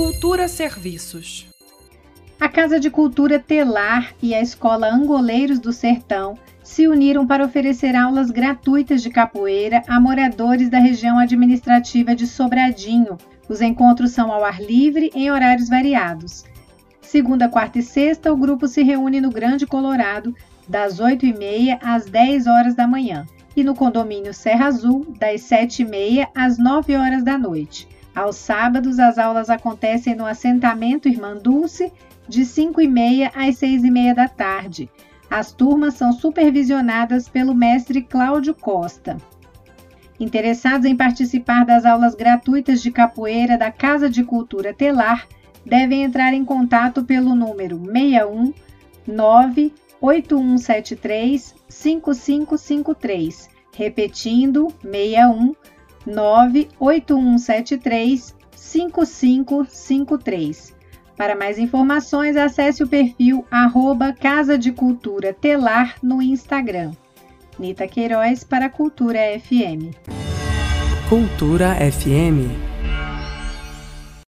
Cultura Serviços. A Casa de Cultura Telar e a Escola Angoleiros do Sertão se uniram para oferecer aulas gratuitas de capoeira a moradores da região administrativa de Sobradinho. Os encontros são ao ar livre em horários variados. Segunda, quarta e sexta, o grupo se reúne no Grande Colorado, das 8h30 às 10 horas da manhã, e no condomínio Serra Azul, das 7h30 às 9 horas da noite. Aos sábados, as aulas acontecem no assentamento Irmã Dulce, de 5h30 às 6h30 da tarde. As turmas são supervisionadas pelo mestre Cláudio Costa. Interessados em participar das aulas gratuitas de capoeira da Casa de Cultura Telar devem entrar em contato pelo número 61 98173 5553, repetindo 61 98173 5553. Para mais informações, acesse o perfil arroba Casa de Cultura Telar no Instagram. Nita Queiroz para Cultura FM. Cultura FM